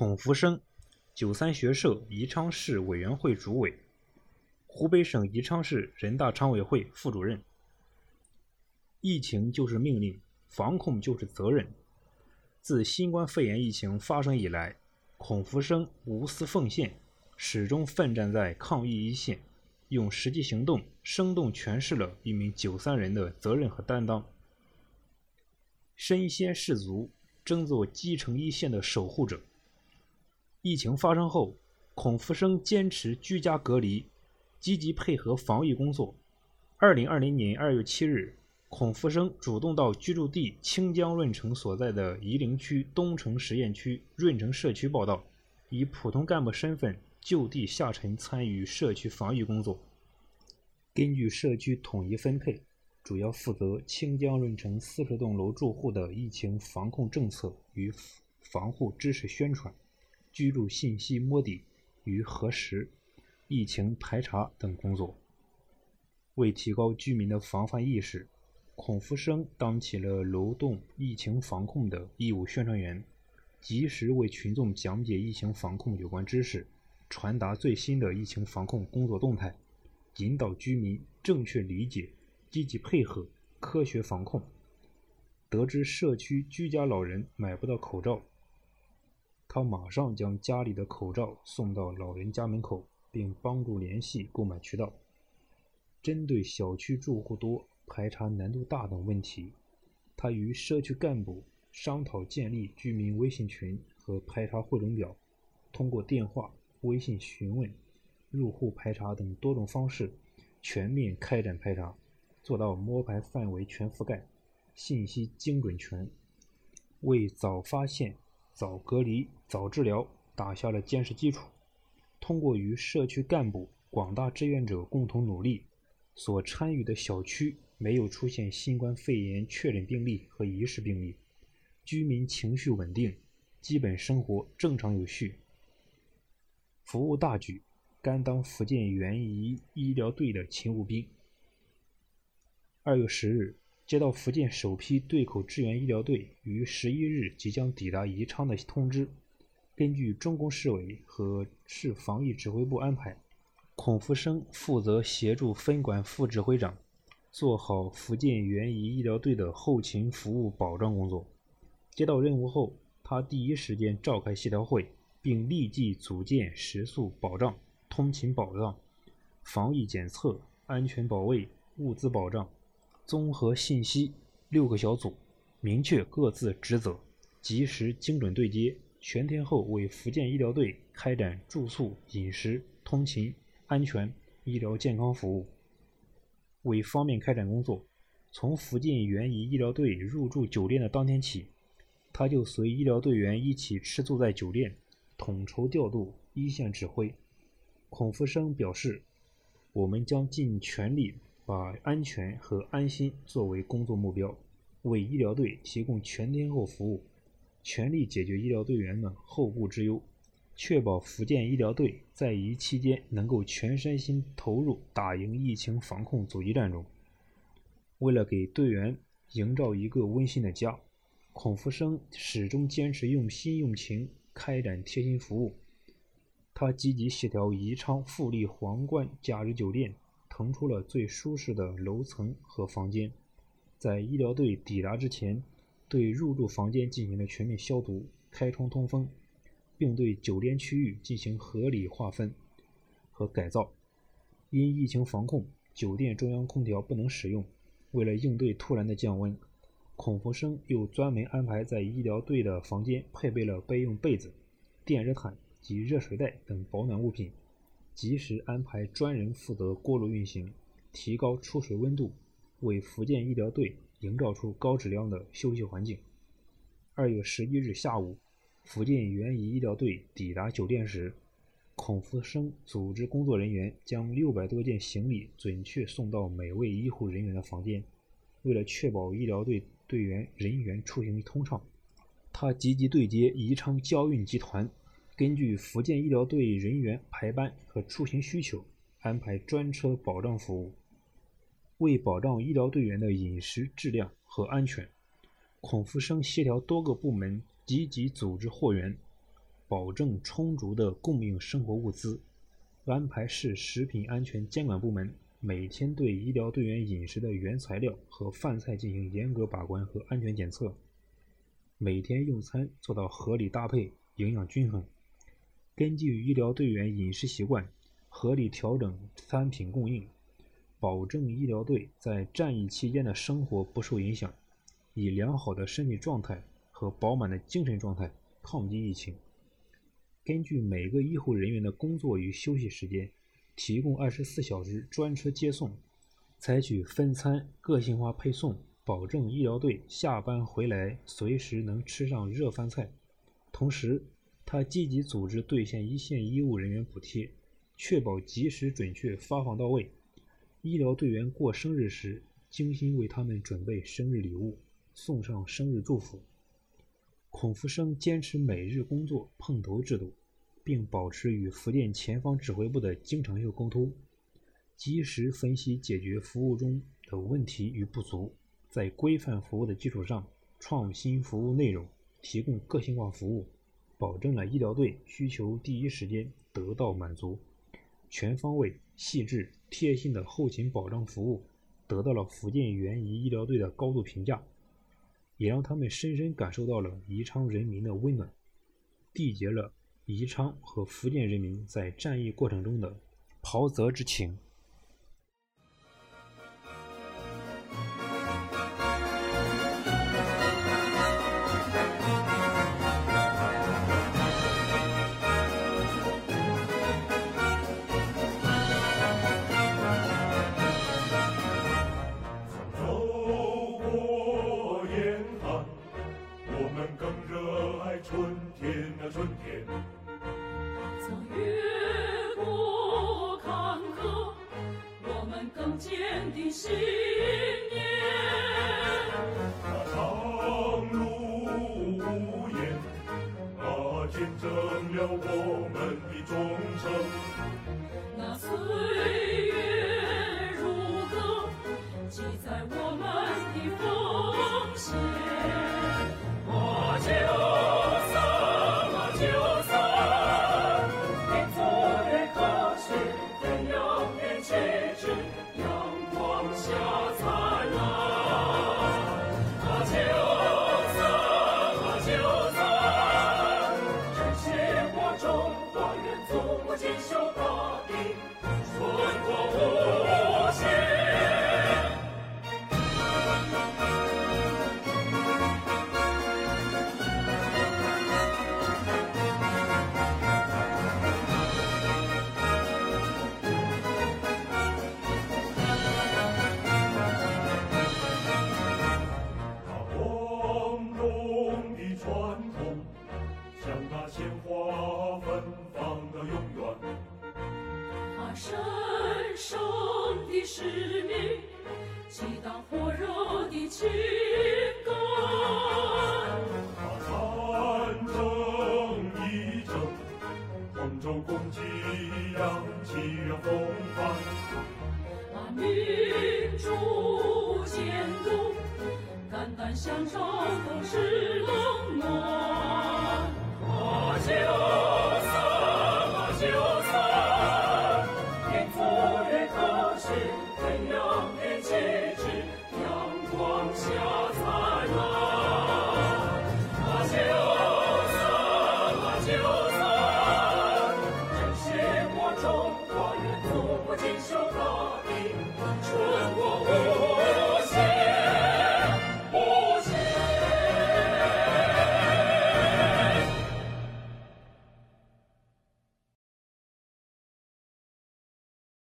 孔福生，九三学社宜昌市委员会主委，湖北省宜昌市人大常委会副主任。疫情就是命令，防控就是责任。自新冠肺炎疫情发生以来，孔福生无私奉献，始终奋战在抗疫一线，用实际行动生动诠释了一名九三人的责任和担当。身先士卒，争做基层一线的守护者。疫情发生后，孔福生坚持居家隔离，积极配合防疫工作。二零二零年二月七日。孔福生主动到居住地清江润城所在的夷陵区东城实验区润城社区报到，以普通干部身份就地下沉参与社区防疫工作。根据社区统一分配，主要负责清江润城四十栋楼住户的疫情防控政策与防护知识宣传、居住信息摸底与核实、疫情排查等工作。为提高居民的防范意识。孔福生当起了楼栋疫情防控的义务宣传员，及时为群众讲解疫情防控有关知识，传达最新的疫情防控工作动态，引导居民正确理解、积极配合、科学防控。得知社区居家老人买不到口罩，他马上将家里的口罩送到老人家门口，并帮助联系购买渠道。针对小区住户多。排查难度大等问题，他与社区干部商讨建立居民微信群和排查汇总表，通过电话、微信询问、入户排查等多种方式，全面开展排查，做到摸排范围全覆盖，信息精准全，为早发现、早隔离、早治疗打下了坚实基础。通过与社区干部、广大志愿者共同努力，所参与的小区。没有出现新冠肺炎确诊病例和疑似病例，居民情绪稳定，基本生活正常有序。服务大局，甘当福建援医医疗队的勤务兵。二月十日，接到福建首批对口支援医疗队于十一日即将抵达宜昌的通知，根据中共市委和市防疫指挥部安排，孔福生负责协助分管副指挥长。做好福建援医医疗队的后勤服务保障工作。接到任务后，他第一时间召开协调会，并立即组建食宿保障、通勤保障、防疫检测、安全保卫、物资保障、综合信息六个小组，明确各自职责，及时精准对接，全天候为福建医疗队开展住宿、饮食、通勤、安全、医疗健康服务。为方便开展工作，从福建援医医疗队入住酒店的当天起，他就随医疗队员一起吃住在酒店，统筹调度，一线指挥。孔福生表示：“我们将尽全力把安全和安心作为工作目标，为医疗队提供全天候服务，全力解决医疗队员们后顾之忧。”确保福建医疗队在疫期间能够全身心投入打赢疫情防控阻击战中。为了给队员营造一个温馨的家，孔福生始终坚持用心用情开展贴心服务。他积极协调宜昌富力皇冠假日酒店腾出了最舒适的楼层和房间，在医疗队抵达之前，对入住房间进行了全面消毒、开窗通风。并对酒店区域进行合理划分和改造。因疫情防控，酒店中央空调不能使用。为了应对突然的降温，孔福生又专门安排在医疗队的房间配备了备用被子、电热毯及热水袋等保暖物品，及时安排专人负责锅炉运行，提高出水温度，为福建医疗队营造出高质量的休息环境。二月十一日下午。福建援医医疗队抵达酒店时，孔福生组织工作人员将六百多件行李准确送到每位医护人员的房间。为了确保医疗队队员人员出行通畅，他积极对接宜昌交运集团，根据福建医疗队人员排班和出行需求，安排专车保障服务。为保障医疗队员的饮食质量和安全，孔福生协调多个部门。积极组织货源，保证充足的供应生活物资，安排市食品安全监管部门每天对医疗队员饮食的原材料和饭菜进行严格把关和安全检测，每天用餐做到合理搭配、营养均衡，根据医疗队员饮食习惯，合理调整餐品供应，保证医疗队在战役期间的生活不受影响，以良好的身体状态和饱满的精神状态抗击疫情。根据每个医护人员的工作与休息时间，提供二十四小时专车接送，采取分餐、个性化配送，保证医疗队下班回来随时能吃上热饭菜。同时，他积极组织兑现一线医务人员补贴，确保及时准确发放到位。医疗队员过生日时，精心为他们准备生日礼物，送上生日祝福。孔福生坚持每日工作碰头制度，并保持与福建前方指挥部的经常性沟通，及时分析解决服务中的问题与不足，在规范服务的基础上创新服务内容，提供个性化服务，保证了医疗队需求第一时间得到满足，全方位、细致、贴心的后勤保障服务得到了福建援医医疗队的高度评价。也让他们深深感受到了宜昌人民的温暖，缔结了宜昌和福建人民在战役过程中的袍泽之情。的春天，曾越过坎坷，我们更坚定信念。他长路无言，啊，见证了我。相撞。